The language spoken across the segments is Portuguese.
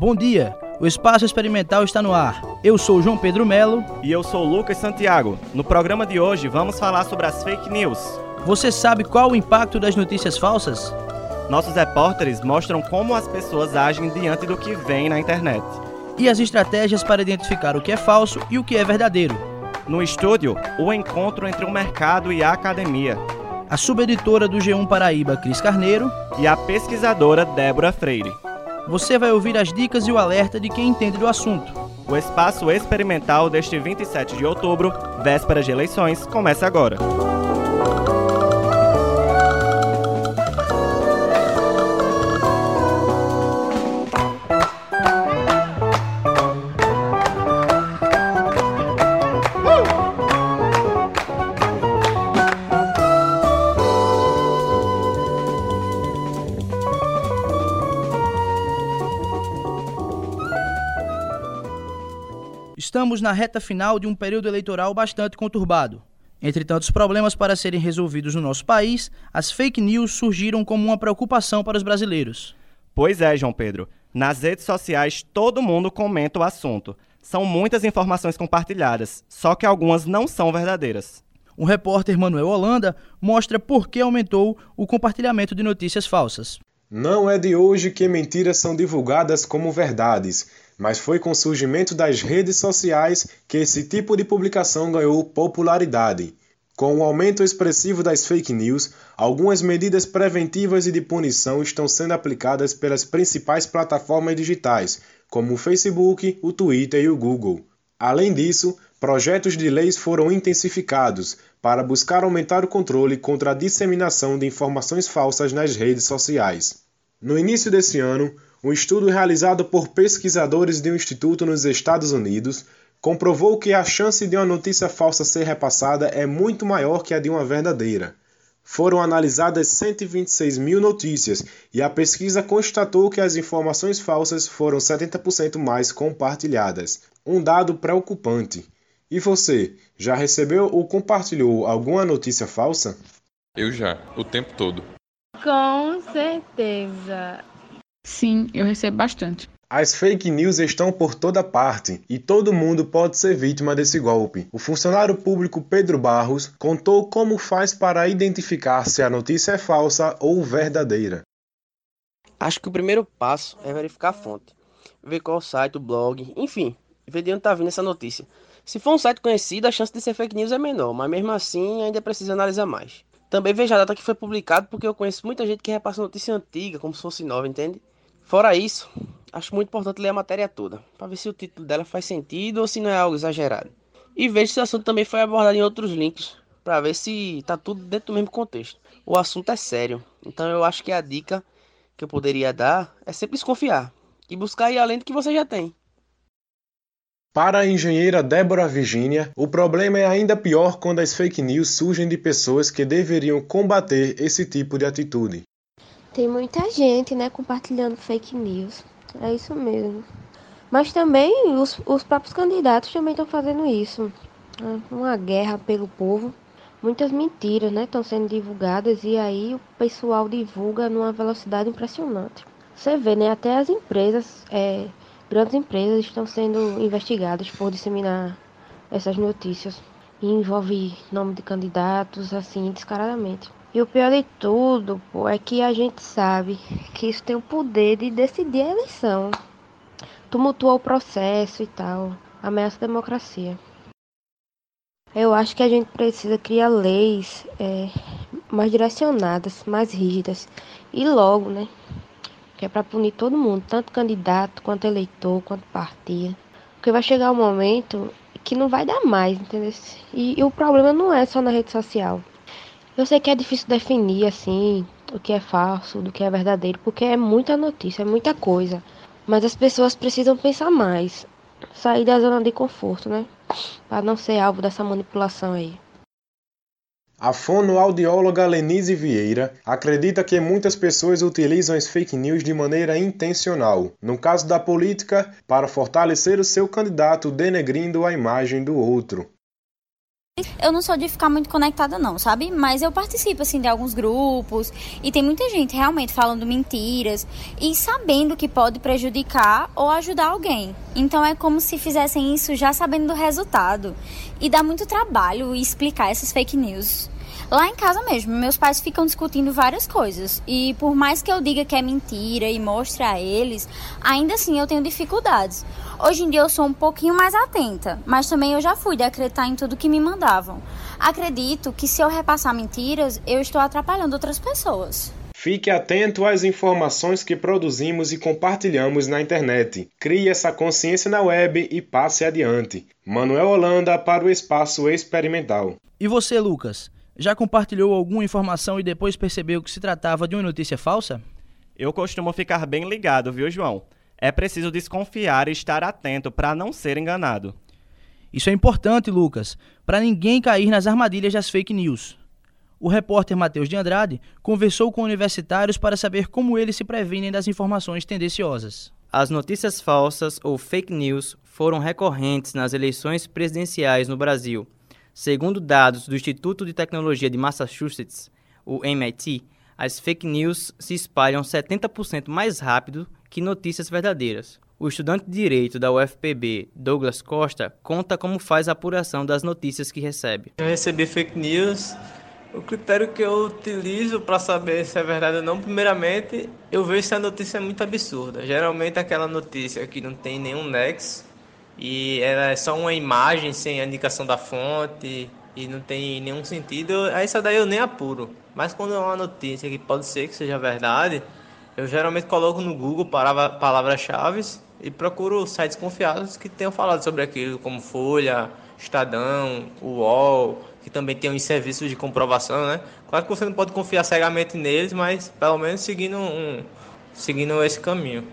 Bom dia, o Espaço Experimental está no ar. Eu sou João Pedro Melo. E eu sou Lucas Santiago. No programa de hoje vamos falar sobre as fake news. Você sabe qual o impacto das notícias falsas? Nossos repórteres mostram como as pessoas agem diante do que vem na internet. E as estratégias para identificar o que é falso e o que é verdadeiro. No estúdio, o encontro entre o mercado e a academia. A subeditora do G1 Paraíba, Cris Carneiro. E a pesquisadora Débora Freire você vai ouvir as dicas e o alerta de quem entende do assunto. O espaço experimental deste 27 de outubro, véspera de eleições, começa agora. Estamos na reta final de um período eleitoral bastante conturbado. Entre tantos problemas para serem resolvidos no nosso país, as fake news surgiram como uma preocupação para os brasileiros. Pois é, João Pedro. Nas redes sociais, todo mundo comenta o assunto. São muitas informações compartilhadas, só que algumas não são verdadeiras. O repórter Manuel Holanda mostra por que aumentou o compartilhamento de notícias falsas. Não é de hoje que mentiras são divulgadas como verdades mas foi com o surgimento das redes sociais que esse tipo de publicação ganhou popularidade. Com o aumento expressivo das fake news, algumas medidas preventivas e de punição estão sendo aplicadas pelas principais plataformas digitais, como o Facebook, o Twitter e o Google. Além disso, projetos de leis foram intensificados para buscar aumentar o controle contra a disseminação de informações falsas nas redes sociais. No início desse ano, um estudo realizado por pesquisadores de um instituto nos Estados Unidos comprovou que a chance de uma notícia falsa ser repassada é muito maior que a de uma verdadeira. Foram analisadas 126 mil notícias e a pesquisa constatou que as informações falsas foram 70% mais compartilhadas. Um dado preocupante. E você, já recebeu ou compartilhou alguma notícia falsa? Eu já, o tempo todo. Com certeza. Sim, eu recebo bastante. As fake news estão por toda parte e todo mundo pode ser vítima desse golpe. O funcionário público Pedro Barros contou como faz para identificar se a notícia é falsa ou verdadeira. Acho que o primeiro passo é verificar a fonte, ver qual site, o blog, enfim, ver de onde está vindo essa notícia. Se for um site conhecido, a chance de ser fake news é menor, mas mesmo assim ainda precisa analisar mais. Também veja a data que foi publicado, porque eu conheço muita gente que repassa notícia antiga como se fosse nova, entende? Fora isso, acho muito importante ler a matéria toda, para ver se o título dela faz sentido ou se não é algo exagerado. E veja se o assunto também foi abordado em outros links, para ver se está tudo dentro do mesmo contexto. O assunto é sério, então eu acho que a dica que eu poderia dar é sempre desconfiar e buscar ir além do que você já tem. Para a engenheira Débora Virginia, o problema é ainda pior quando as fake news surgem de pessoas que deveriam combater esse tipo de atitude. Tem muita gente, né, compartilhando fake news. É isso mesmo. Mas também os, os próprios candidatos também estão fazendo isso. É uma guerra pelo povo. Muitas mentiras, né, estão sendo divulgadas e aí o pessoal divulga numa velocidade impressionante. Você vê, né, até as empresas, é, grandes empresas estão sendo investigadas por disseminar essas notícias. E envolve nome de candidatos, assim, descaradamente. E o pior de tudo, pô, é que a gente sabe que isso tem o poder de decidir a eleição. Tumultua o processo e tal. Ameaça a democracia. Eu acho que a gente precisa criar leis é, mais direcionadas, mais rígidas. E logo, né? Que é para punir todo mundo, tanto candidato, quanto eleitor, quanto partido. Porque vai chegar um momento que não vai dar mais, entendeu? E, e o problema não é só na rede social. Eu sei que é difícil definir assim o que é falso, do que é verdadeiro, porque é muita notícia, é muita coisa. Mas as pessoas precisam pensar mais, sair da zona de conforto, né? Para não ser alvo dessa manipulação aí. A fonoaudióloga Lenise Vieira acredita que muitas pessoas utilizam as fake news de maneira intencional, no caso da política, para fortalecer o seu candidato denegrindo a imagem do outro. Eu não sou de ficar muito conectada não, sabe? Mas eu participo assim de alguns grupos e tem muita gente realmente falando mentiras e sabendo que pode prejudicar ou ajudar alguém. Então é como se fizessem isso já sabendo do resultado. E dá muito trabalho explicar essas fake news. Lá em casa mesmo, meus pais ficam discutindo várias coisas. E por mais que eu diga que é mentira e mostre a eles, ainda assim eu tenho dificuldades. Hoje em dia eu sou um pouquinho mais atenta, mas também eu já fui de acreditar em tudo que me mandavam. Acredito que se eu repassar mentiras, eu estou atrapalhando outras pessoas. Fique atento às informações que produzimos e compartilhamos na internet. Crie essa consciência na web e passe adiante. Manuel Holanda para o Espaço Experimental. E você, Lucas? Já compartilhou alguma informação e depois percebeu que se tratava de uma notícia falsa? Eu costumo ficar bem ligado, viu, João? É preciso desconfiar e estar atento para não ser enganado. Isso é importante, Lucas, para ninguém cair nas armadilhas das fake news. O repórter Matheus de Andrade conversou com universitários para saber como eles se previnem das informações tendenciosas. As notícias falsas ou fake news foram recorrentes nas eleições presidenciais no Brasil Segundo dados do Instituto de Tecnologia de Massachusetts, o MIT, as fake news se espalham 70% mais rápido que notícias verdadeiras. O estudante de direito da UFPB, Douglas Costa, conta como faz a apuração das notícias que recebe. Eu recebi fake news. O critério que eu utilizo para saber se é verdade ou não, primeiramente, eu vejo se a notícia é muito absurda. Geralmente aquela notícia que não tem nenhum nexo e ela é só uma imagem sem a indicação da fonte e não tem nenhum sentido, essa daí eu nem apuro. Mas quando é uma notícia que pode ser que seja verdade, eu geralmente coloco no Google palavras-chave e procuro sites confiáveis que tenham falado sobre aquilo, como Folha, Estadão, UOL, que também tem uns serviços de comprovação, né? Claro que você não pode confiar cegamente neles, mas pelo menos seguindo, um, seguindo esse caminho.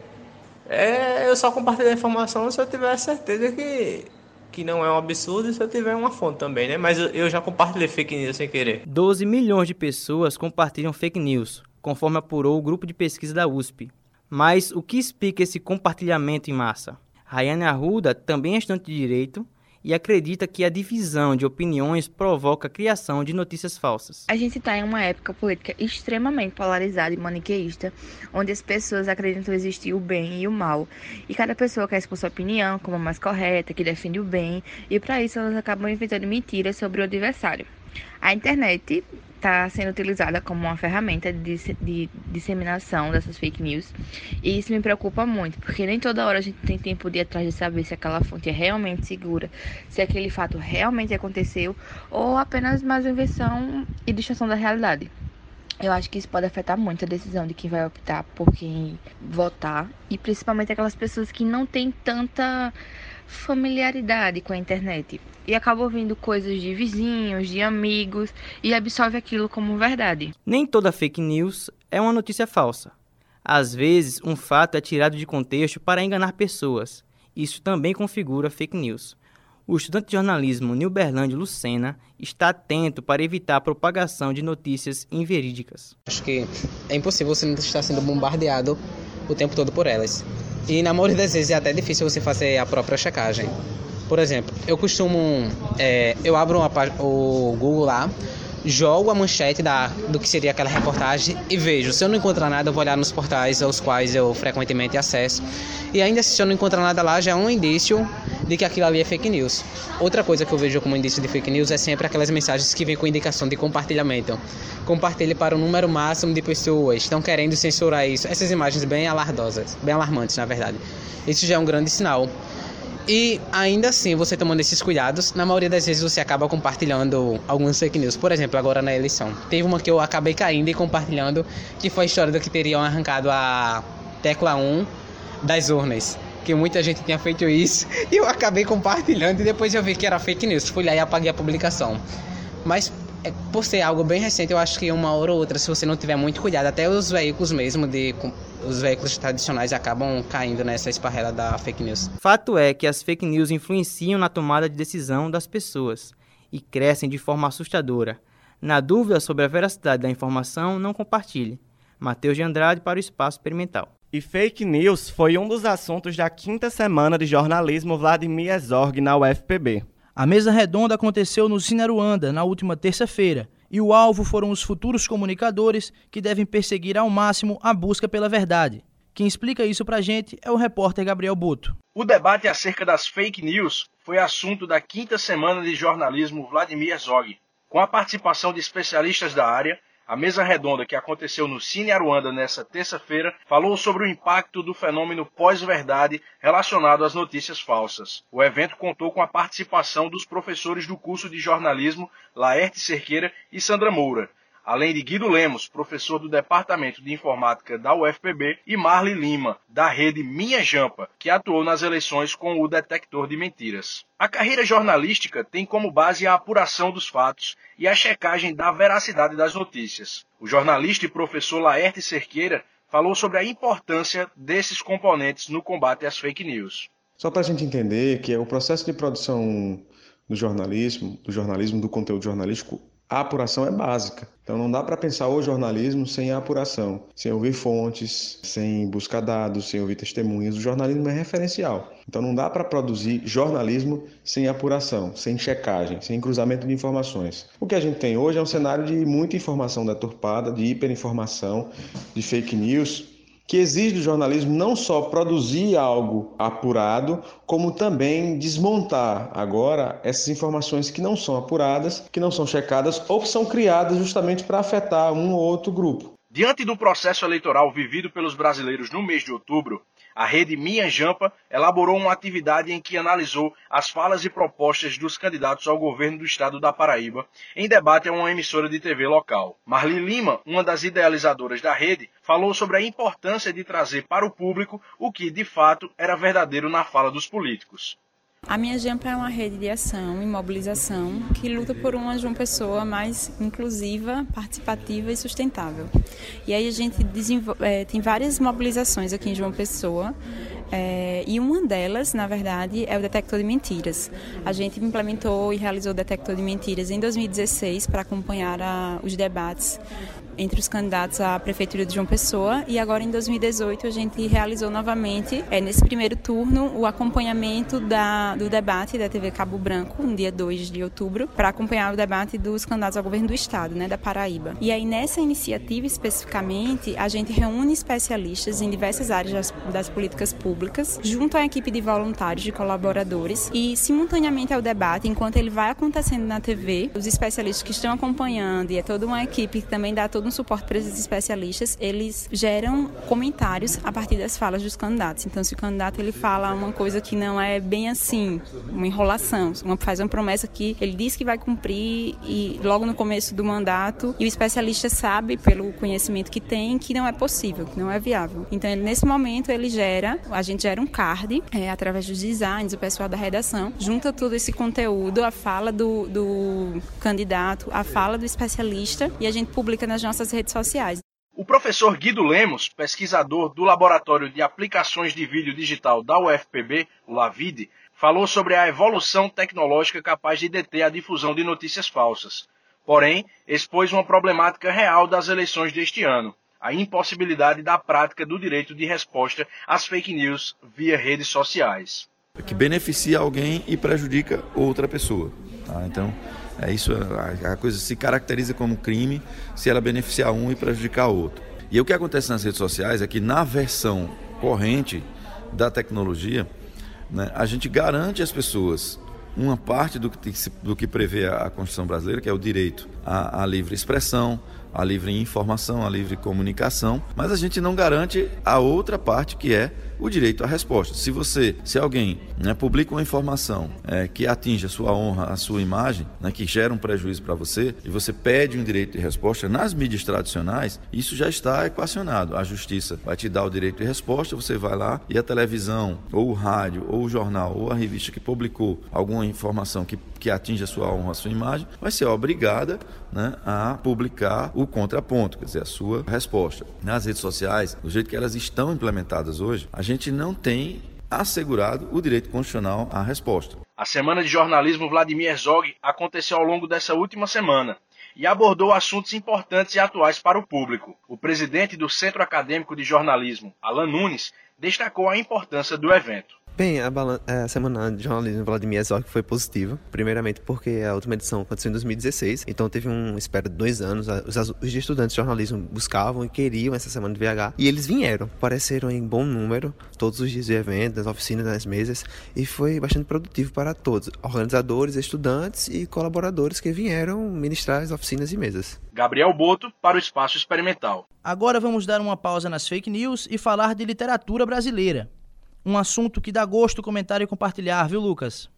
É, eu só compartilho a informação se eu tiver certeza que, que não é um absurdo e se eu tiver uma fonte também, né? Mas eu, eu já compartilhei fake news sem querer. 12 milhões de pessoas compartilham fake news, conforme apurou o grupo de pesquisa da USP. Mas o que explica esse compartilhamento em massa? Rayane Arruda, também estudante de Direito, e acredita que a divisão de opiniões provoca a criação de notícias falsas. A gente está em uma época política extremamente polarizada e maniqueísta, onde as pessoas acreditam existir o bem e o mal, e cada pessoa quer expor sua opinião como a mais correta, que defende o bem, e para isso elas acabam inventando mentiras sobre o adversário. A internet está sendo utilizada como uma ferramenta de, de, disseminação dessas fake news. E isso me preocupa muito, porque nem toda hora a gente tem tempo de ir atrás de saber se aquela fonte é realmente segura, se aquele fato realmente aconteceu, ou apenas mais uma invenção e distorção da realidade. Eu acho que isso pode afetar muito a decisão de quem vai optar por quem votar, e principalmente aquelas pessoas que não têm tanta familiaridade com a internet e acaba ouvindo coisas de vizinhos, de amigos e absorve aquilo como verdade. Nem toda fake news é uma notícia falsa. Às vezes, um fato é tirado de contexto para enganar pessoas. Isso também configura fake news. O estudante de jornalismo Nilberlândio Lucena está atento para evitar a propagação de notícias inverídicas. Acho que é impossível você não estar sendo bombardeado o tempo todo por elas. E na maioria das vezes é até difícil você fazer a própria checagem. Por exemplo, eu costumo. É, eu abro uma, o Google lá, jogo a manchete da, do que seria aquela reportagem e vejo. Se eu não encontrar nada, eu vou olhar nos portais aos quais eu frequentemente acesso. E ainda se eu não encontrar nada lá, já é um indício de que aquilo ali é fake news. Outra coisa que eu vejo como indício de fake news é sempre aquelas mensagens que vêm com indicação de compartilhamento. Compartilhe para o número máximo de pessoas. Estão querendo censurar isso. Essas imagens bem alardosas, bem alarmantes, na verdade. Isso já é um grande sinal. E ainda assim, você tomando esses cuidados, na maioria das vezes você acaba compartilhando algumas fake news. Por exemplo, agora na eleição. Teve uma que eu acabei caindo e compartilhando, que foi a história do que teriam arrancado a tecla 1 das urnas. Que muita gente tinha feito isso. E eu acabei compartilhando e depois eu vi que era fake news. Fui lá e apaguei a publicação. Mas é, por ser algo bem recente, eu acho que uma hora ou outra, se você não tiver muito cuidado, até os veículos mesmo de os veículos tradicionais acabam caindo nessa esparrela da fake news. Fato é que as fake news influenciam na tomada de decisão das pessoas e crescem de forma assustadora. Na dúvida sobre a veracidade da informação, não compartilhe. Matheus de Andrade para o Espaço Experimental. E fake news foi um dos assuntos da quinta semana de jornalismo Vladimir Zorg na UFPB. A mesa redonda aconteceu no Sinaruanda na última terça-feira e o alvo foram os futuros comunicadores que devem perseguir ao máximo a busca pela verdade. Quem explica isso pra gente é o repórter Gabriel Boto. O debate acerca das fake news foi assunto da quinta semana de jornalismo Vladimir Zog, com a participação de especialistas da área a mesa redonda que aconteceu no Cine Aruanda nesta terça-feira falou sobre o impacto do fenômeno pós-verdade relacionado às notícias falsas. O evento contou com a participação dos professores do curso de jornalismo Laerte Cerqueira e Sandra Moura, além de Guido Lemos, professor do Departamento de Informática da UFPB, e Marli Lima, da rede Minha Jampa, que atuou nas eleições com o detector de mentiras. A carreira jornalística tem como base a apuração dos fatos e a checagem da veracidade das notícias. O jornalista e professor Laerte Cerqueira falou sobre a importância desses componentes no combate às fake news. Só para a gente entender que é o processo de produção do jornalismo, do jornalismo, do conteúdo jornalístico, a apuração é básica. Então não dá para pensar o jornalismo sem a apuração, sem ouvir fontes, sem buscar dados, sem ouvir testemunhas. O jornalismo é referencial. Então não dá para produzir jornalismo sem apuração, sem checagem, sem cruzamento de informações. O que a gente tem hoje é um cenário de muita informação deturpada, de hiperinformação, de fake news, que exige do jornalismo não só produzir algo apurado, como também desmontar agora essas informações que não são apuradas, que não são checadas ou que são criadas justamente para afetar um ou outro grupo. Diante do processo eleitoral vivido pelos brasileiros no mês de outubro, a rede Minha Jampa elaborou uma atividade em que analisou as falas e propostas dos candidatos ao governo do estado da Paraíba em debate a uma emissora de TV local. Marli Lima, uma das idealizadoras da rede, falou sobre a importância de trazer para o público o que, de fato, era verdadeiro na fala dos políticos. A Minha Jampa é uma rede de ação e mobilização que luta por uma João Pessoa mais inclusiva, participativa e sustentável. E aí a gente é, tem várias mobilizações aqui em João Pessoa é, e uma delas, na verdade, é o detector de mentiras. A gente implementou e realizou o detector de mentiras em 2016 para acompanhar a, os debates entre os candidatos à prefeitura de João Pessoa e agora em 2018 a gente realizou novamente, é, nesse primeiro turno, o acompanhamento da, do debate da TV Cabo Branco, no dia 2 de outubro, para acompanhar o debate dos candidatos ao governo do estado, né, da Paraíba. E aí nessa iniciativa especificamente, a gente reúne especialistas em diversas áreas das, das políticas públicas, junto à equipe de voluntários, de colaboradores e simultaneamente ao debate, enquanto ele vai acontecendo na TV, os especialistas que estão acompanhando e é toda uma equipe que também dá todo todo um suporte para esses especialistas, eles geram comentários a partir das falas dos candidatos. Então, se o candidato ele fala uma coisa que não é bem assim, uma enrolação, uma, faz uma promessa que ele diz que vai cumprir e logo no começo do mandato, e o especialista sabe, pelo conhecimento que tem, que não é possível, que não é viável. Então, nesse momento, ele gera, a gente gera um card, é, através dos designs, o pessoal da redação, junta todo esse conteúdo, a fala do, do candidato, a fala do especialista, e a gente publica nas nossas nossas redes sociais. O professor Guido Lemos, pesquisador do Laboratório de Aplicações de Vídeo Digital da UFPB, o LAVID, falou sobre a evolução tecnológica capaz de deter a difusão de notícias falsas. Porém, expôs uma problemática real das eleições deste ano, a impossibilidade da prática do direito de resposta às fake news via redes sociais. Que beneficia alguém e prejudica outra pessoa. Tá? Então, é isso, a, coisa se caracteriza como crime se ela beneficiar um e prejudicar outro. E o que acontece nas redes sociais é que na versão corrente da tecnologia, né, a gente garante às pessoas uma parte do que, do que prevê a Constituição brasileira, que é o direito à, à livre expressão, à livre informação, à livre comunicação, mas a gente não garante a outra parte que é o direito à resposta. Se você, se alguém né, publica uma informação é, que atinge a sua honra, a sua imagem, né, que gera um prejuízo para você, e você pede um direito de resposta nas mídias tradicionais, isso já está equacionado. A justiça vai te dar o direito de resposta, você vai lá e a televisão, ou o rádio, ou o jornal, ou a revista que publicou alguma informação que, que atinge a sua honra, a sua imagem, vai ser obrigada né, a publicar o contraponto, quer dizer, a sua resposta. Nas redes sociais, do jeito que elas estão implementadas hoje, a gente não tem assegurado o direito constitucional à resposta. A Semana de Jornalismo Vladimir Herzog aconteceu ao longo dessa última semana e abordou assuntos importantes e atuais para o público. O presidente do Centro Acadêmico de Jornalismo, Alan Nunes, destacou a importância do evento. Bem, a, a, semana de jornalismo Vladimir Herzog foi positiva. Primeiramente porque a última edição aconteceu em 2016, então teve um espera de dois anos. Os, os estudantes de jornalismo buscavam e queriam essa semana de VH e eles vieram. Apareceram em bom número, todos os dias de evento, nas oficinas, nas mesas, e foi bastante produtivo para todos, organizadores, estudantes e colaboradores que vieram ministrar as oficinas e mesas. Gabriel Boto para o Espaço Experimental. Agora vamos dar uma pausa nas fake news e falar de literatura brasileira um assunto que dá gosto comentar e compartilhar, viu, Lucas?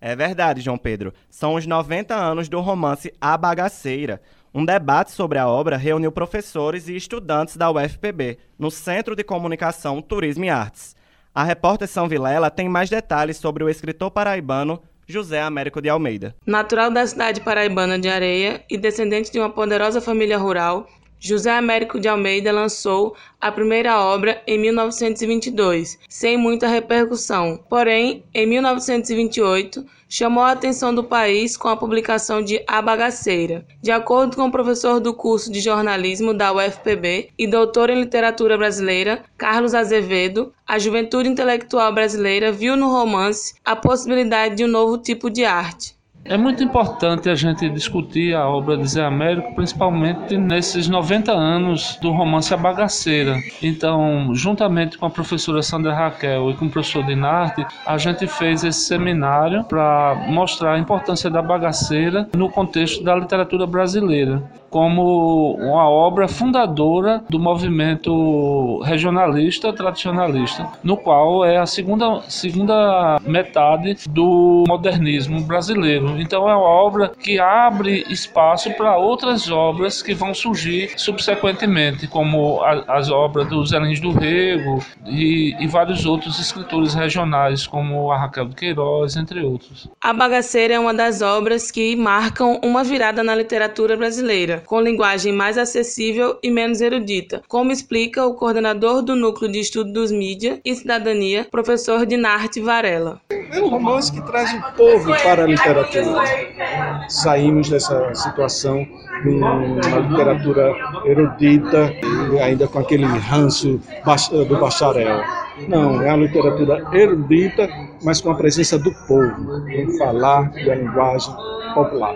É verdade, João Pedro. São os 90 anos do romance A Bagaceira. Um debate sobre a obra reuniu professores e estudantes da UFPB, no Centro de Comunicação, Turismo e Artes. A repórter São Vilela tem mais detalhes sobre o escritor paraibano José Américo de Almeida. Natural da cidade paraibana de Areia e descendente de uma poderosa família rural, José Américo de Almeida lançou a primeira obra em 1922, sem muita repercussão. Porém, em 1928, chamou a atenção do país com a publicação de A Bagaceira. De acordo com o professor do curso de jornalismo da UFPB e doutor em literatura brasileira, Carlos Azevedo, a juventude intelectual brasileira viu no romance a possibilidade de um novo tipo de arte. É muito importante a gente discutir a obra de Zé Américo, principalmente nesses 90 anos do romance A Bagaceira. Então, juntamente com a professora Sandra Raquel e com o professor Dinarte, a gente fez esse seminário para mostrar a importância da bagaceira no contexto da literatura brasileira como uma obra fundadora do movimento regionalista tradicionalista, no qual é a segunda, segunda metade do modernismo brasileiro. Então é uma obra que abre espaço para outras obras que vão surgir subsequentemente, como a, as obras do Zé Lins do Rego e, e vários outros escritores regionais, como a Raquel de Queiroz, entre outros. A Bagaceira é uma das obras que marcam uma virada na literatura brasileira com linguagem mais acessível e menos erudita, como explica o coordenador do Núcleo de Estudo dos Mídia e Cidadania, professor Dinarte Varela. É um romance que traz o povo para a literatura. Saímos dessa situação numa literatura erudita, ainda com aquele ranço do bacharel. Não, é a literatura erudita, mas com a presença do povo, com falar e a linguagem popular.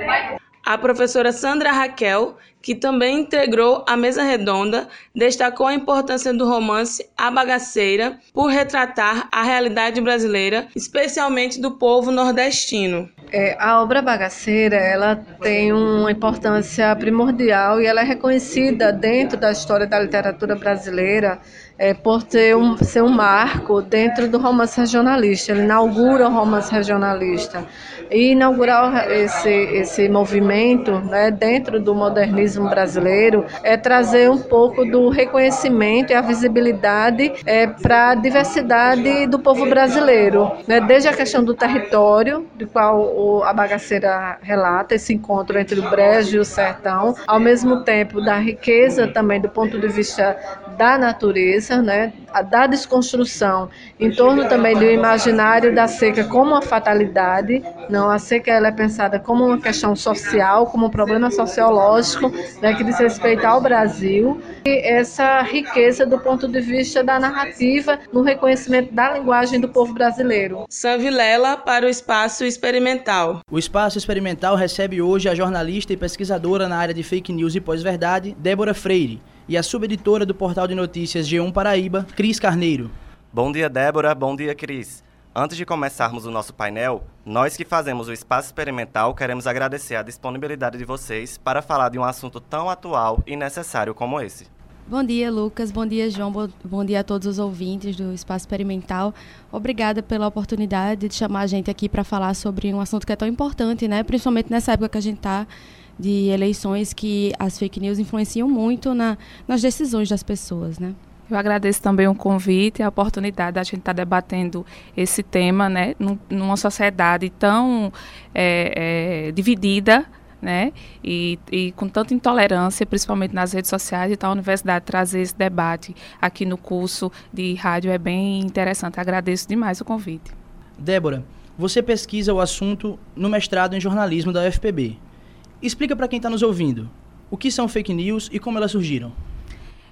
A professora Sandra Raquel, que também integrou a mesa redonda, destacou a importância do romance A Bagaceira por retratar a realidade brasileira, especialmente do povo nordestino. É, a obra Bagaceira ela tem uma importância primordial e ela é reconhecida dentro da história da literatura brasileira é, por ter um, ser um marco dentro do romance regionalista. Ele inaugura o romance regionalista. E inaugurar esse, esse movimento né, dentro do modernismo brasileiro é trazer um pouco do reconhecimento e a visibilidade é, para a diversidade do povo brasileiro. Né, desde a questão do território, de qual o, a bagaceira relata, esse encontro entre o Brejo e o Sertão, ao mesmo tempo da riqueza também do ponto de vista da natureza, né, da desconstrução em torno também do imaginário da seca como uma fatalidade, não a seca ela é pensada como uma questão social, como um problema sociológico, né, que diz respeito ao Brasil, e essa riqueza do ponto de vista da narrativa no reconhecimento da linguagem do povo brasileiro. Vilela para o Espaço Experimental. O Espaço Experimental recebe hoje a jornalista e pesquisadora na área de fake news e pós-verdade, Débora Freire e a subeditora do portal de notícias G1 Paraíba, Cris Carneiro. Bom dia, Débora. Bom dia, Cris. Antes de começarmos o nosso painel, nós que fazemos o Espaço Experimental queremos agradecer a disponibilidade de vocês para falar de um assunto tão atual e necessário como esse. Bom dia, Lucas. Bom dia, João. Bom dia a todos os ouvintes do Espaço Experimental. Obrigada pela oportunidade de chamar a gente aqui para falar sobre um assunto que é tão importante, né? Principalmente nessa época que a gente está de eleições que as fake news influenciam muito na, nas decisões das pessoas, né? Eu agradeço também o convite e a oportunidade da gente estar tá debatendo esse tema, né, numa sociedade tão é, é, dividida, né, e, e, com tanta intolerância, principalmente nas redes sociais, então a universidade trazer esse debate aqui no curso de rádio é bem interessante. Agradeço demais o convite. Débora, você pesquisa o assunto no mestrado em jornalismo da UFPB. Explica para quem está nos ouvindo o que são fake news e como elas surgiram.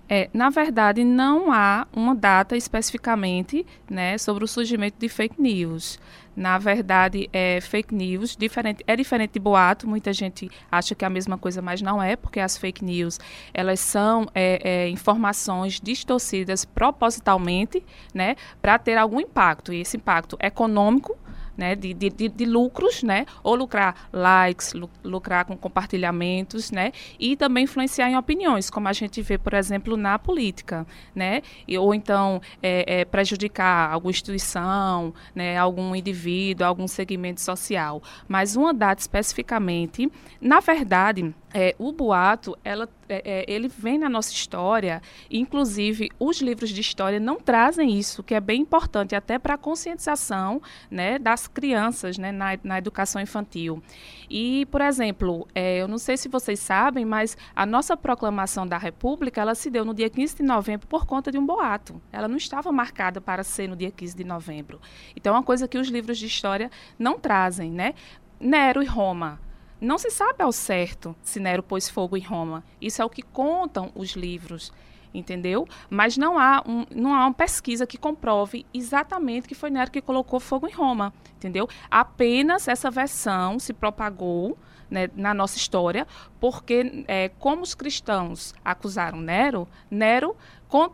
É, na verdade, não há uma data especificamente né, sobre o surgimento de fake news. Na verdade, é fake news, diferente, é diferente de boato. Muita gente acha que é a mesma coisa, mas não é, porque as fake news elas são é, é, informações distorcidas propositalmente, né, para ter algum impacto. E esse impacto econômico né, de, de, de, lucros, né, ou lucrar likes, lucrar com compartilhamentos, né, e também influenciar em opiniões, como a gente vê, por exemplo, na política, né, e, ou então é, é, prejudicar alguma instituição, né, algum indivíduo, algum segmento social. Mas uma data especificamente, na verdade, é, o boato, ela, é, é, ele vem na nossa história, inclusive os livros de história não trazem isso, que é bem importante até para a conscientização né, das crianças né, na, na educação infantil. E, por exemplo, é, eu não sei se vocês sabem, mas a nossa proclamação da República, ela se deu no dia 15 de novembro por conta de um boato. Ela não estava marcada para ser no dia 15 de novembro. Então, é uma coisa que os livros de história não trazem, né? Nero e Roma não se sabe ao certo se Nero pôs fogo em Roma. Isso é o que contam os livros, entendeu? Mas não há, um, não há uma pesquisa que comprove exatamente que foi Nero que colocou fogo em Roma, entendeu? Apenas essa versão se propagou né, na nossa história, porque é, como os cristãos acusaram Nero, Nero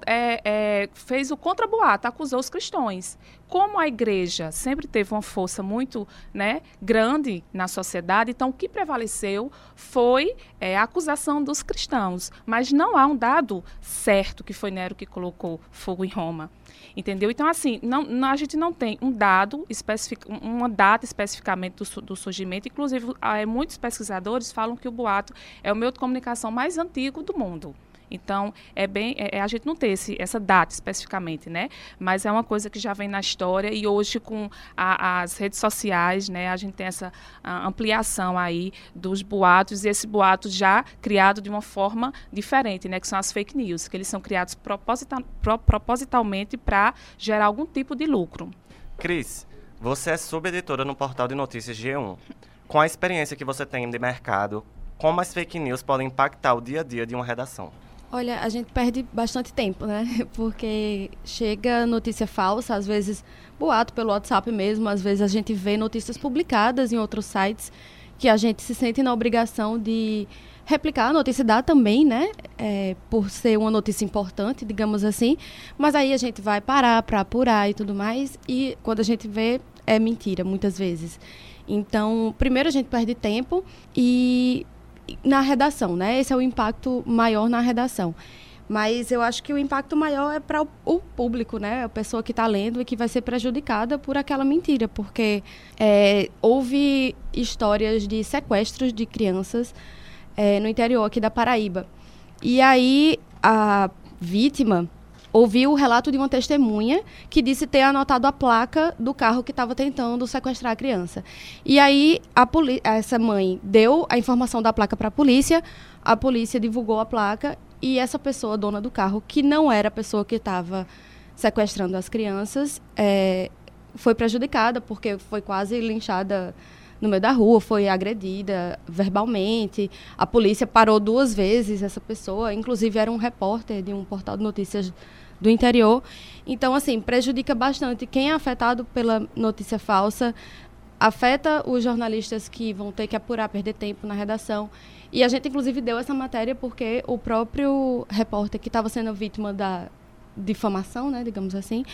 é, é, fez o contraboato, acusou os cristãos. Como a igreja sempre teve uma força muito né, grande na sociedade, então o que prevaleceu foi é, a acusação dos cristãos. Mas não há um dado certo que foi Nero que colocou fogo em Roma. Entendeu? Então, assim, não, não, a gente não tem um dado, uma data especificamente do, do surgimento. Inclusive, é, muitos pesquisadores falam que o boato é o meio de comunicação mais antigo do mundo. Então, é bem, é, é, a gente não tem esse, essa data especificamente, né? Mas é uma coisa que já vem na história e hoje com a, as redes sociais, né, a gente tem essa ampliação aí dos boatos e esse boato já criado de uma forma diferente, né? Que são as fake news, que eles são criados proposita, pro, propositalmente para gerar algum tipo de lucro. Cris, você é subeditora no portal de notícias G1. Com a experiência que você tem de mercado, como as fake news podem impactar o dia a dia de uma redação? Olha, a gente perde bastante tempo, né? Porque chega notícia falsa, às vezes boato pelo WhatsApp mesmo, às vezes a gente vê notícias publicadas em outros sites que a gente se sente na obrigação de replicar a notícia, dar também, né? É, por ser uma notícia importante, digamos assim. Mas aí a gente vai parar para apurar e tudo mais. E quando a gente vê, é mentira, muitas vezes. Então, primeiro a gente perde tempo e na redação, né? Esse é o impacto maior na redação. Mas eu acho que o impacto maior é para o, público, né? A pessoa que está lendo e que vai ser prejudicada por aquela mentira, porque é, houve histórias de sequestros de crianças é, no interior aqui da Paraíba. E aí a vítima ouviu o relato de uma testemunha que disse ter anotado a placa do carro que estava tentando sequestrar a criança. E aí a essa mãe deu a informação da placa para a polícia, a polícia divulgou a placa e essa pessoa, dona do carro, que não era a pessoa que estava sequestrando as crianças, é, foi prejudicada porque foi quase linchada no meio da rua, foi agredida verbalmente. A polícia parou duas vezes essa pessoa, inclusive era um repórter de um portal de notícias do interior. Então, assim, prejudica bastante. Quem é afetado pela notícia falsa afeta os jornalistas que vão ter que apurar, perder tempo na redação. E a gente, inclusive, deu essa matéria porque o próprio repórter que estava sendo vítima da difamação, né, digamos assim,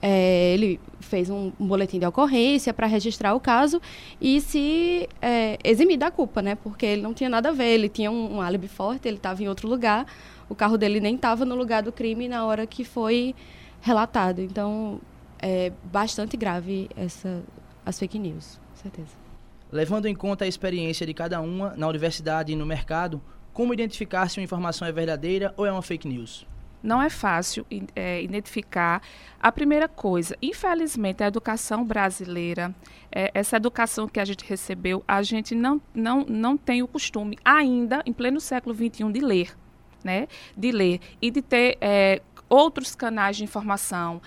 é, ele fez um, boletim de ocorrência para registrar o caso e se é, eximir da culpa, né? Porque ele não tinha nada a ver, ele tinha um, um álibi forte, ele estava em outro lugar, o carro dele nem estava no lugar do crime na hora que foi relatado. Então, é bastante grave essa, as fake news, com certeza. Levando em conta a experiência de cada uma na universidade e no mercado, como identificar se uma informação é verdadeira ou é uma fake news? Não é fácil é, identificar. A primeira coisa, infelizmente, a educação brasileira, é, essa educação que a gente recebeu, a gente não, não, não tem o costume ainda, em pleno século XXI, de ler. Né, de ler e de ter é, outros canais de informação.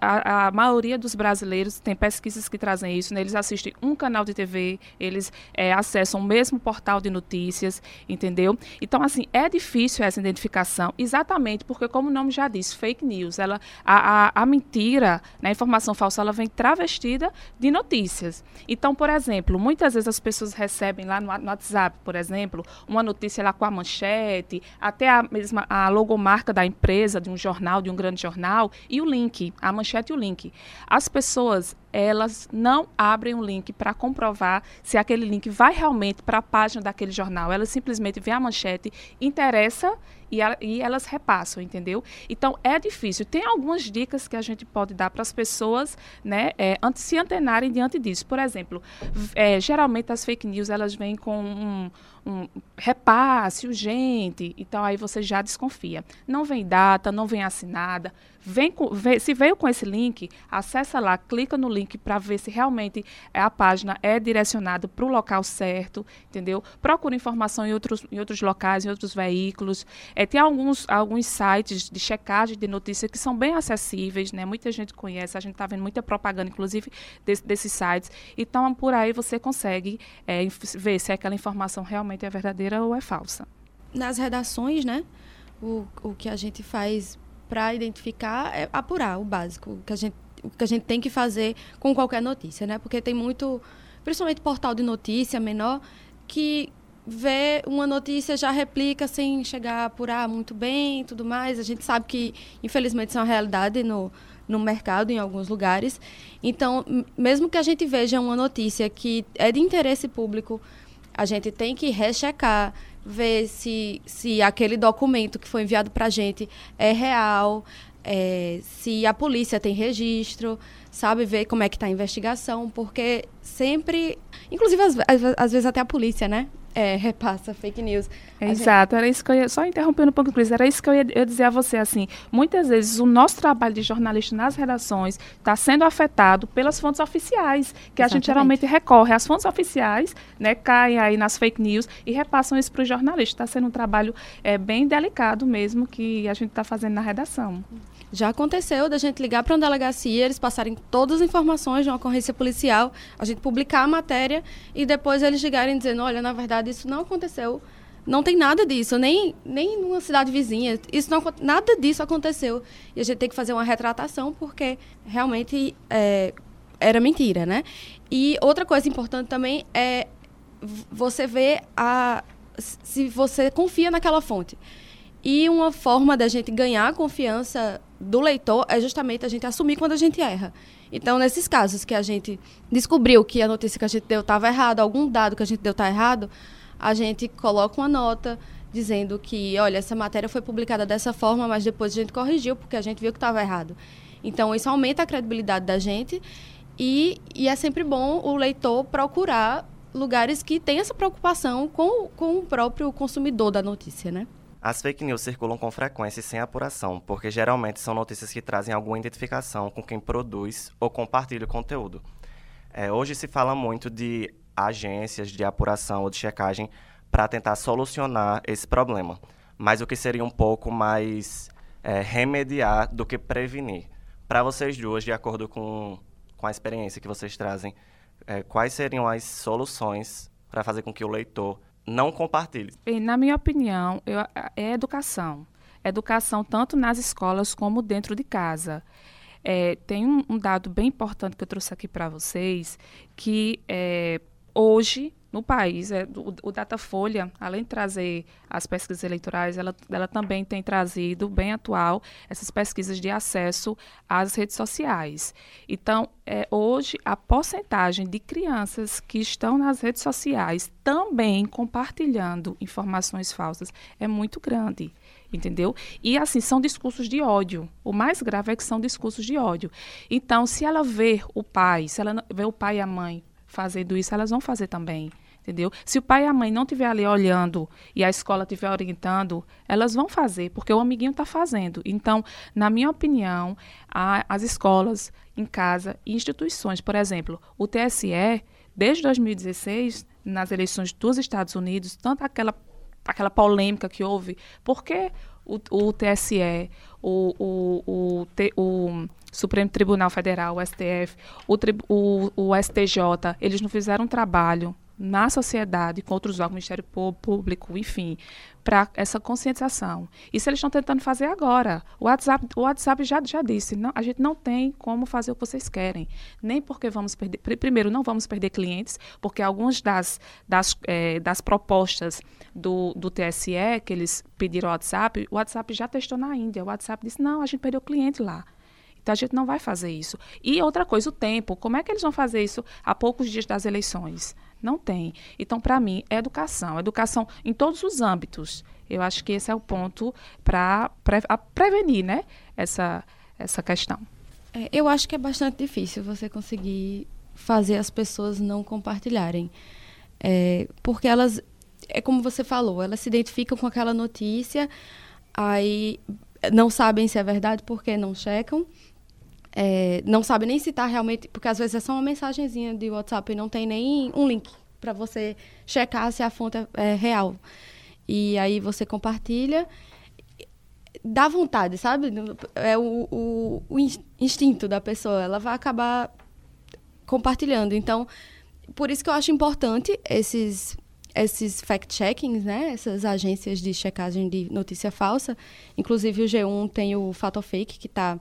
A, a, maioria dos brasileiros tem pesquisas que trazem isso, né? eles assistem um canal de TV, eles é, acessam o mesmo portal de notícias, entendeu? Então, assim, é difícil essa identificação, exatamente porque, como o nome já diz, fake news, ela, a, a, a mentira, né, a informação falsa, ela vem travestida de notícias. Então, por exemplo, muitas vezes as pessoas recebem lá no, no WhatsApp, por exemplo, uma notícia lá com a manchete, até a mesma a logomarca da empresa, de um jornal, de um grande jornal, e o link, a manchete e o link. As pessoas elas não abrem o link para comprovar se aquele link vai realmente para a página daquele jornal. Elas simplesmente vêem a manchete, interessa e, a, e, elas repassam, entendeu? Então é difícil. Tem algumas dicas que a gente pode dar para as pessoas, né, é, se antenarem diante disso. Por exemplo, é, geralmente as fake news elas vêm com um, um repasse urgente, então aí você já desconfia. Não vem data, não vem assinada. Vem, com, vem se veio com esse link, acessa lá, clica no link para ver se realmente a página é direcionada para o local certo, entendeu? Procura informação em outros, em outros locais, em outros veículos. É, tem alguns, alguns sites de checagem de notícias que são bem acessíveis, né? Muita gente conhece, a gente está vendo muita propaganda, inclusive, desse, desses sites. Então, por aí você consegue é, ver se aquela informação realmente é verdadeira ou é falsa. Nas redações, né? O, o que a gente faz para identificar é apurar o básico, o que a gente que a gente tem que fazer com qualquer notícia, né? Porque tem muito, principalmente portal de notícia menor, que vê uma notícia já replica sem chegar a apurar muito bem e tudo mais. A gente sabe que, infelizmente, isso é uma realidade no, no mercado em alguns lugares. Então, mesmo que a gente veja uma notícia que é de interesse público, a gente tem que rechecar, ver se, se aquele documento que foi enviado para a gente é real, é, se a polícia tem registro, sabe, ver como é que está a investigação, porque sempre, inclusive às, às, vezes até a polícia, né, é, repassa fake news. Exato, gente... era isso que eu ia, só interrompendo um pouco, Cris, era isso que eu ia, eu dizer a você, assim, muitas vezes o nosso trabalho de jornalista nas redações está sendo afetado pelas fontes oficiais, que Exatamente. a gente geralmente recorre às fontes oficiais, né, caem aí nas fake news e repassam isso para o jornalista. Está sendo um trabalho é, bem delicado mesmo que a gente está fazendo na redação. Já aconteceu da gente ligar para uma delegacia, eles passarem todas as informações de uma ocorrência policial, a gente publicar a matéria e depois eles ligarem dizendo, olha, na verdade isso não aconteceu, não tem nada disso, nem, nem numa cidade vizinha, isso não, nada disso aconteceu. E a gente tem que fazer uma retratação porque realmente é, era mentira, né? E outra coisa importante também é você ver a, se você confia naquela fonte. E uma forma da gente ganhar a confiança do leitor é justamente a gente assumir quando a gente erra. Então, nesses casos que a gente descobriu que a notícia que a gente deu estava errada, algum dado que a gente deu está errado, a gente coloca uma nota dizendo que, olha, essa matéria foi publicada dessa forma, mas depois a gente corrigiu porque a gente viu que estava errado. Então, isso aumenta a credibilidade da gente e, e é sempre bom o leitor procurar lugares que têm essa preocupação com, com o próprio consumidor da notícia, né? As fake news circulam com frequência e sem apuração, porque geralmente são notícias que trazem alguma identificação com quem produz ou compartilha o conteúdo. É, hoje se fala muito de agências de apuração ou de checagem para tentar solucionar esse problema, mas o que seria um pouco mais é, remediar do que prevenir. Para vocês duas, de acordo com, com a experiência que vocês trazem, é, quais seriam as soluções para fazer com que o leitor não compartilhe. Na minha opinião, eu, é educação. Educação tanto nas escolas como dentro de casa. É, tem um, um, dado bem importante que eu trouxe aqui para vocês, que é, hoje no país. É, o, o, Datafolha, além de trazer as pesquisas eleitorais, ela, ela também tem trazido, bem atual, essas pesquisas de acesso às redes sociais. Então, é, hoje, a porcentagem de crianças que estão nas redes sociais também compartilhando informações falsas é muito grande entendeu? E assim, são discursos de ódio. O mais grave é que são discursos de ódio. Então, se ela vê o pai, se ela vê o pai e a mãe fazendo isso, elas vão fazer também. Entendeu? Se o pai e a mãe não estiver ali olhando e a escola estiver orientando, elas vão fazer, porque o amiguinho está fazendo. Então, na minha opinião, a, as escolas em casa instituições, por exemplo, o TSE, desde 2016, nas eleições dos Estados Unidos, tanto aquela, aquela polêmica que houve, porque o, o TSE, o, o, o, o, Supremo Tribunal Federal, o STF, o, o, o STJ, eles não fizeram um trabalho na sociedade, contra os órgãos Ministério Público, enfim, para essa conscientização. Isso eles estão tentando fazer agora. O WhatsApp, o WhatsApp já, já disse, não, a gente não tem como fazer o que vocês querem. Nem porque vamos perder. Primeiro, não vamos perder clientes, porque algumas das, das, é, das propostas do, do TSE que eles pediram ao WhatsApp, o WhatsApp já testou na Índia. O WhatsApp disse, não, a gente perdeu cliente lá. Então a gente não vai fazer isso. E outra coisa, o tempo. Como é que eles vão fazer isso a poucos dias das eleições? Não tem. Então, para mim, é educação. Educação em todos os âmbitos. Eu acho que esse é o ponto para pre prevenir né, essa, essa questão. É, eu acho que é bastante difícil você conseguir fazer as pessoas não compartilharem. É, porque elas, é como você falou, elas se identificam com aquela notícia, aí não sabem se é verdade porque não checam. É, não sabe nem se está realmente, porque às vezes é só uma mensagenzinha de WhatsApp e não tem nem um link para você checar se a fonte é, é real. E aí você compartilha, dá vontade, sabe? É o, o, o instinto da pessoa, ela vai acabar compartilhando. Então, por isso que eu acho importante esses esses fact-checkings, né? Essas agências de checagem de notícia falsa. Inclusive o G1 tem o Fato Fake que está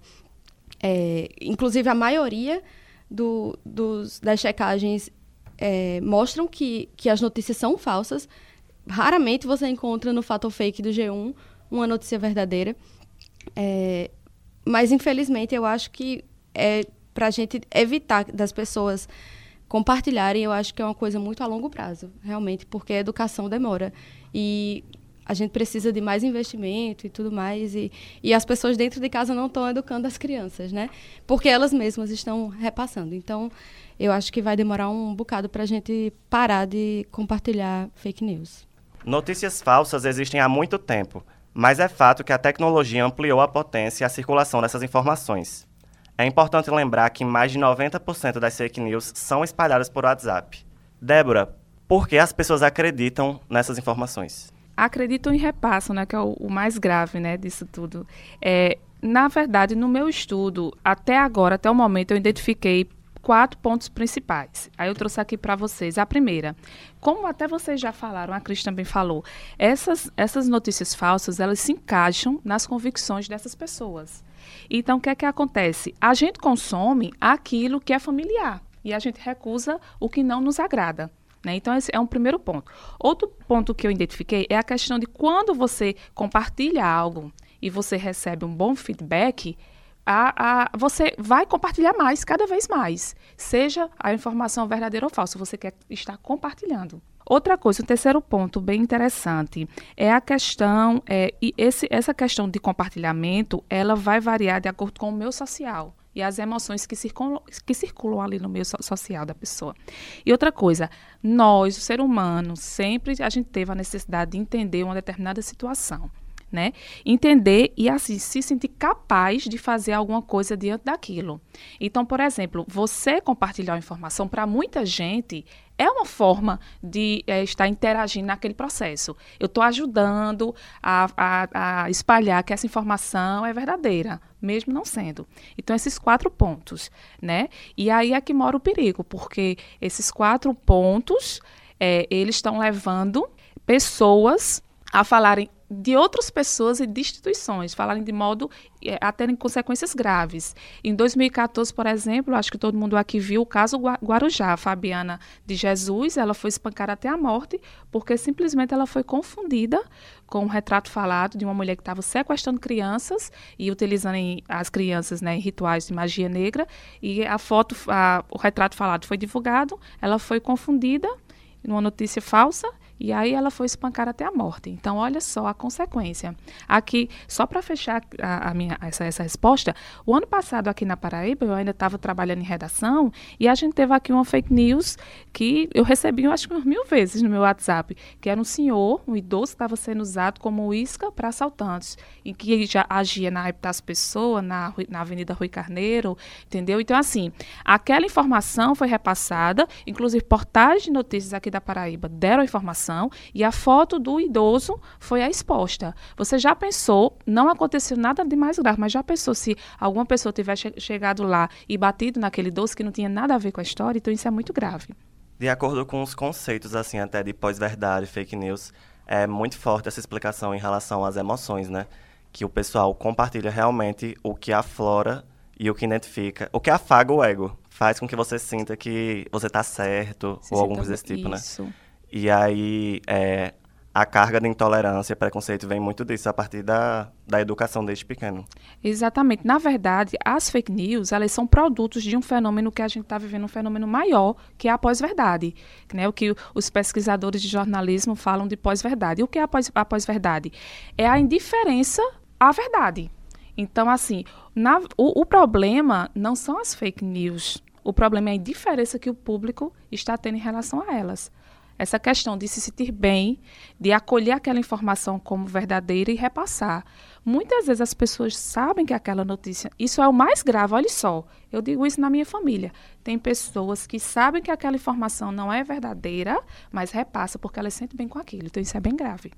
é, inclusive, a maioria do, dos, das checagens é, mostram que, que as notícias são falsas. Raramente você encontra no fato fake do G1 uma notícia verdadeira. É, mas, infelizmente, eu acho que é para a gente evitar das pessoas compartilharem, eu acho que é uma coisa muito a longo prazo, realmente, porque a educação demora. E a gente precisa de mais investimento e tudo mais. E, e as pessoas dentro de casa não estão educando as crianças, né? Porque elas mesmas estão repassando. Então, eu acho que vai demorar um bocado para a gente parar de compartilhar fake news. Notícias falsas existem há muito tempo, mas é fato que a tecnologia ampliou a potência e a circulação dessas informações. É importante lembrar que mais de 90% das fake news são espalhadas por WhatsApp. Débora, por que as pessoas acreditam nessas informações? Acreditam e repassam, né, que é o, o mais grave né, disso tudo. É, na verdade, no meu estudo, até agora, até o momento, eu identifiquei quatro pontos principais. Aí eu trouxe aqui para vocês. A primeira, como até vocês já falaram, a Cris também falou, essas, essas notícias falsas, elas se encaixam nas convicções dessas pessoas. Então, o que é que acontece? A gente consome aquilo que é familiar e a gente recusa o que não nos agrada. Né? Então, esse é um primeiro ponto. Outro ponto que eu identifiquei é a questão de quando você compartilha algo e você recebe um bom feedback, a, a, você vai compartilhar mais, cada vez mais. Seja a informação verdadeira ou falsa, você quer estar compartilhando. Outra coisa, um terceiro ponto bem interessante é a questão, é, e esse, essa questão de compartilhamento, ela vai variar de acordo com o meu social e as emoções que circulam, que circulam ali no meio social da pessoa. E outra coisa, nós, o ser humano, sempre a gente teve a necessidade de entender uma determinada situação. Né? Entender e assim se sentir capaz de fazer alguma coisa diante daquilo. Então, por exemplo, você compartilhar informação para muita gente é uma forma de é, estar interagindo naquele processo. Eu estou ajudando a, a, a, espalhar que essa informação é verdadeira, mesmo não sendo. Então, esses quatro pontos, né? E aí é que mora o perigo, porque esses quatro pontos, é, eles estão levando pessoas a falarem de outras pessoas e de instituições, falarem de modo é, a terem consequências graves. Em 2014, por exemplo, acho que todo mundo aqui viu o caso Guarujá, Fabiana de Jesus, ela foi espancada até a morte, porque simplesmente ela foi confundida com um retrato falado de uma mulher que estava sequestrando crianças e utilizando as crianças né, em rituais de magia negra, e a foto, a, o retrato falado foi divulgado, ela foi confundida numa notícia falsa e aí ela foi espancada até a morte. Então, olha só a consequência. Aqui, só para fechar a, a, minha, essa, essa resposta, o ano passado aqui na Paraíba, eu ainda estava trabalhando em redação e a gente teve aqui uma fake news que eu recebi, eu acho que umas mil vezes no meu WhatsApp, que era um senhor, um idoso, que estava sendo usado como isca para assaltantes, em que ele já agia na época das pessoas, na, na Avenida Rui Carneiro, entendeu? Então, assim, aquela informação foi repassada, inclusive portais de notícias aqui da Paraíba deram a informação e a foto do idoso foi a exposta. Você já pensou, não aconteceu nada de mais grave, mas já pensou se alguma pessoa tivesse chegado lá e batido naquele idoso que não tinha nada a ver com a história? Então isso é muito grave. De acordo com os conceitos, assim, até de pós-verdade, fake news, é muito forte essa explicação em relação às emoções, né? Que o pessoal compartilha realmente o que aflora e o que identifica, o que afaga o ego, faz com que você sinta que você está certo Se ou alguma coisa desse tipo, né? isso. né? E aí, é, a carga de intolerância e preconceito vem muito disso, a partir da, da educação desde pequeno. Exatamente. Na verdade, as fake news, elas são produtos de um fenômeno que a gente está vivendo, um fenômeno maior, que é a pós-verdade. Né? O que os pesquisadores de jornalismo falam de pós-verdade. O que é a pós-verdade? É a indiferença à verdade. Então, assim, na, o, o problema não são as fake news. O problema é a indiferença que o público está tendo em relação a elas. Essa questão de se sentir bem, de acolher aquela informação como verdadeira e repassar. Muitas vezes as pessoas sabem que aquela notícia. Isso é o mais grave, olha só. Eu digo isso na minha família. Tem pessoas que sabem que aquela informação não é verdadeira, mas repassa porque elas sentem bem com aquilo. Então isso é bem grave.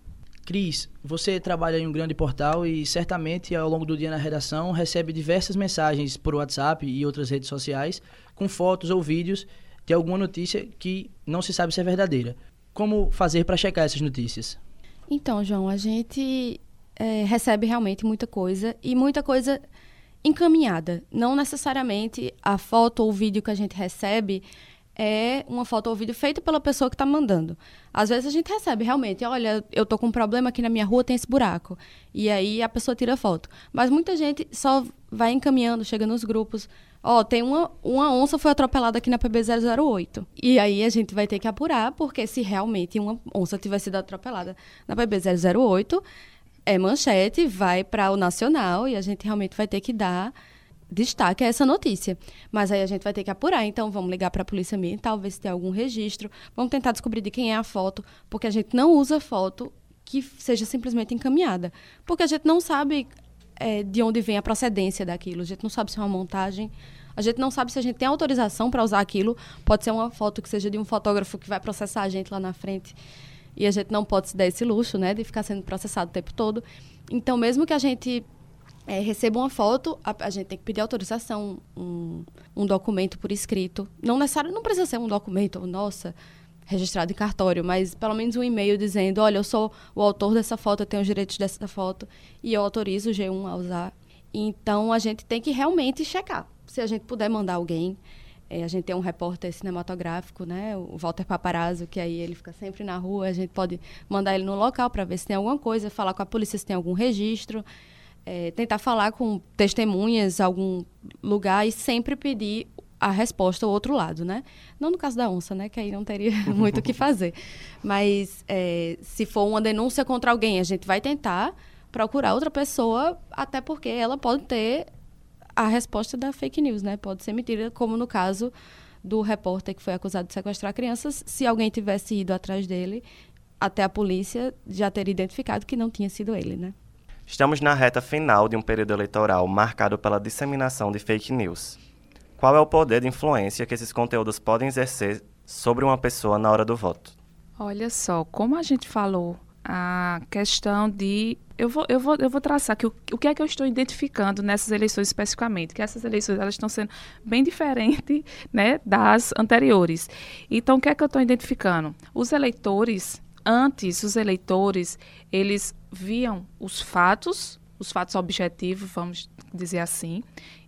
Cris, você trabalha em um grande portal e certamente ao longo do dia na redação recebe diversas mensagens por WhatsApp e outras redes sociais com fotos ou vídeos de alguma notícia que não se sabe se é verdadeira. Como fazer para checar essas notícias? Então, João, a gente é, recebe realmente muita coisa e muita coisa encaminhada. Não necessariamente a foto ou o vídeo que a gente recebe é uma foto ou vídeo feito pela pessoa que está mandando. Às vezes a gente recebe realmente, olha, eu tô com um problema aqui na minha rua, tem esse buraco. E aí a pessoa tira foto. Mas muita gente só vai encaminhando, chega nos grupos. Ó, oh, tem uma, uma onça foi atropelada aqui na PB008. E aí a gente vai ter que apurar, porque se realmente uma onça tiver sido atropelada na PB008, é manchete, vai para o nacional e a gente realmente vai ter que dar destaque a essa notícia. Mas aí a gente vai ter que apurar. Então, vamos ligar para a Polícia Ambiental, ver se tem algum registro. Vamos tentar descobrir de quem é a foto, porque a gente não usa foto que seja simplesmente encaminhada. Porque a gente não sabe é, de onde vem a procedência daquilo. A gente não sabe se é uma montagem. A gente não sabe se a gente tem autorização para usar aquilo. Pode ser uma foto que seja de um fotógrafo que vai processar a gente lá na frente. E a gente não pode se dar esse luxo, né, de ficar sendo processado o tempo todo. Então, mesmo que a gente é, receba uma foto, a, a, gente tem que pedir autorização, um, um documento por escrito. Não necessário, não precisa ser um documento, nossa, registrado em cartório, mas pelo menos um e-mail dizendo, olha, eu sou o autor dessa foto, eu tenho os direitos dessa foto e eu autorizo o G1 a usar. Então a gente tem que realmente checar. Se a gente puder mandar alguém, é, a gente tem um repórter cinematográfico, né, o Walter Paparazzo, que aí ele fica sempre na rua, a gente pode mandar ele no local para ver se tem alguma coisa, falar com a polícia se tem algum registro é, tentar falar com testemunhas, algum lugar e sempre pedir a resposta ao outro lado, né? Não no caso da onça, né? Que aí não teria muito o que fazer. Mas é, se for uma denúncia contra alguém, a gente vai tentar procurar outra pessoa, até porque ela pode ter a resposta da fake news, né? Pode ser mentira, como no caso do repórter que foi acusado de sequestrar crianças. Se alguém tivesse ido atrás dele, até a polícia já teria identificado que não tinha sido ele, né? Estamos na reta final de um período eleitoral marcado pela disseminação de fake news. Qual é o poder de influência que esses conteúdos podem exercer sobre uma pessoa na hora do voto? Olha só, como a gente falou, a questão de. Eu vou, eu vou, eu vou traçar aqui o, o que é que eu estou identificando nessas eleições especificamente, que essas eleições elas estão sendo bem diferentes né, das anteriores. Então, o que é que eu estou identificando? Os eleitores antes os eleitores eles viam os fatos, os fatos objetivos, vamos dizer assim,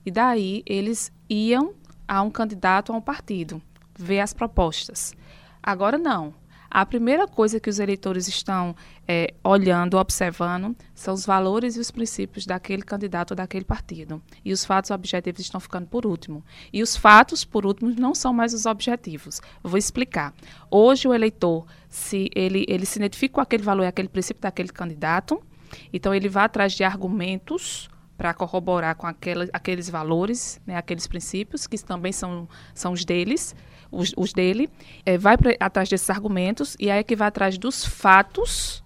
e daí eles iam a um candidato a um partido, ver as propostas. Agora não. A primeira coisa que os eleitores estão é, olhando, observando, são os valores e os princípios daquele candidato ou daquele partido. E os fatos objetivos estão ficando por último. E os fatos, por último, não são mais os objetivos. Vou explicar. Hoje, o eleitor, se ele, ele se identifica com aquele valor e aquele princípio daquele candidato, então ele vai atrás de argumentos para corroborar com aquelas, aqueles valores, né, aqueles princípios, que também são, são os deles os, os dele, é, vai pra, atrás desses argumentos e aí é que vai atrás dos fatos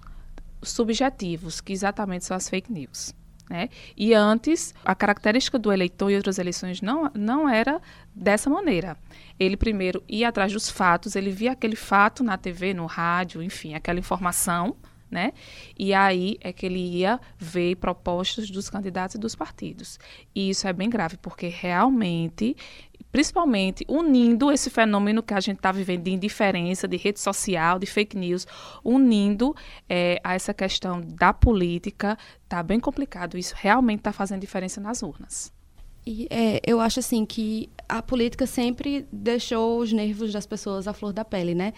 subjetivos, que exatamente são as fake news. Né? E antes, a característica do eleitor e outras eleições não, não era dessa maneira. Ele primeiro ia atrás dos fatos, ele via aquele fato na TV, no rádio, enfim, aquela informação, né? E aí é que ele ia ver propostas dos candidatos e dos partidos. E isso é bem grave, porque realmente, principalmente unindo esse fenômeno que a gente está vivendo de indiferença, de rede social, de fake news, unindo é, a essa questão da política, está bem complicado. Isso realmente está fazendo diferença nas urnas. E é, eu acho assim que a política sempre deixou os nervos das pessoas à flor da pele, né?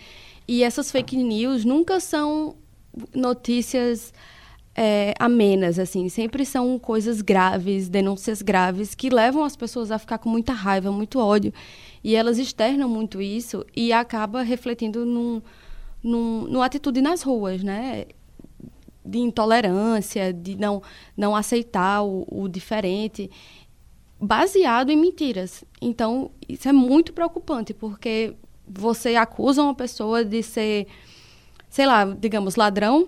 E essas fake news nunca são notícias é, amenas, assim. Sempre são coisas graves, denúncias graves, que levam as pessoas a ficar com muita raiva, muito ódio. E elas externam muito isso e acaba refletindo num, num, numa atitude nas ruas, né? De intolerância, de não, não aceitar o, o diferente, baseado em mentiras. Então, isso é muito preocupante, porque você acusa uma pessoa de ser sei lá, digamos, ladrão,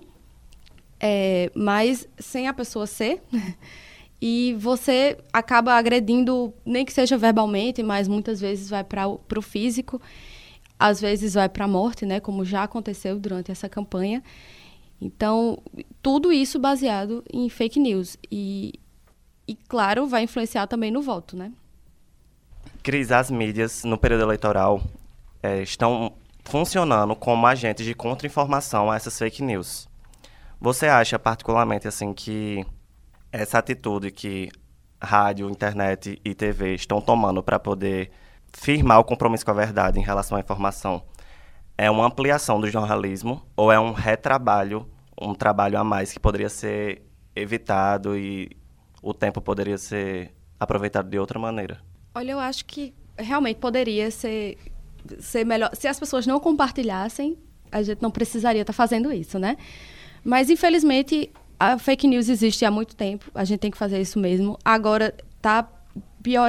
é, mas sem a pessoa ser. e você acaba agredindo, nem que seja verbalmente, mas muitas vezes vai para o físico, às vezes vai para a morte, né, como já aconteceu durante essa campanha. Então, tudo isso baseado em fake news. E, e claro, vai influenciar também no voto, né? Cris, as mídias no período eleitoral é, estão funcionando como agentes de contra-informação a essas fake news. Você acha particularmente assim que essa atitude que rádio, internet e TV estão tomando para poder firmar o compromisso com a verdade em relação à informação é uma ampliação do jornalismo ou é um retrabalho, um trabalho a mais que poderia ser evitado e o tempo poderia ser aproveitado de outra maneira? Olha, eu acho que realmente poderia ser ser melhor. Se as pessoas não compartilhassem, a gente não precisaria estar tá fazendo isso, né? Mas infelizmente a fake news existe há muito tempo. A gente tem que fazer isso mesmo. Agora está piorando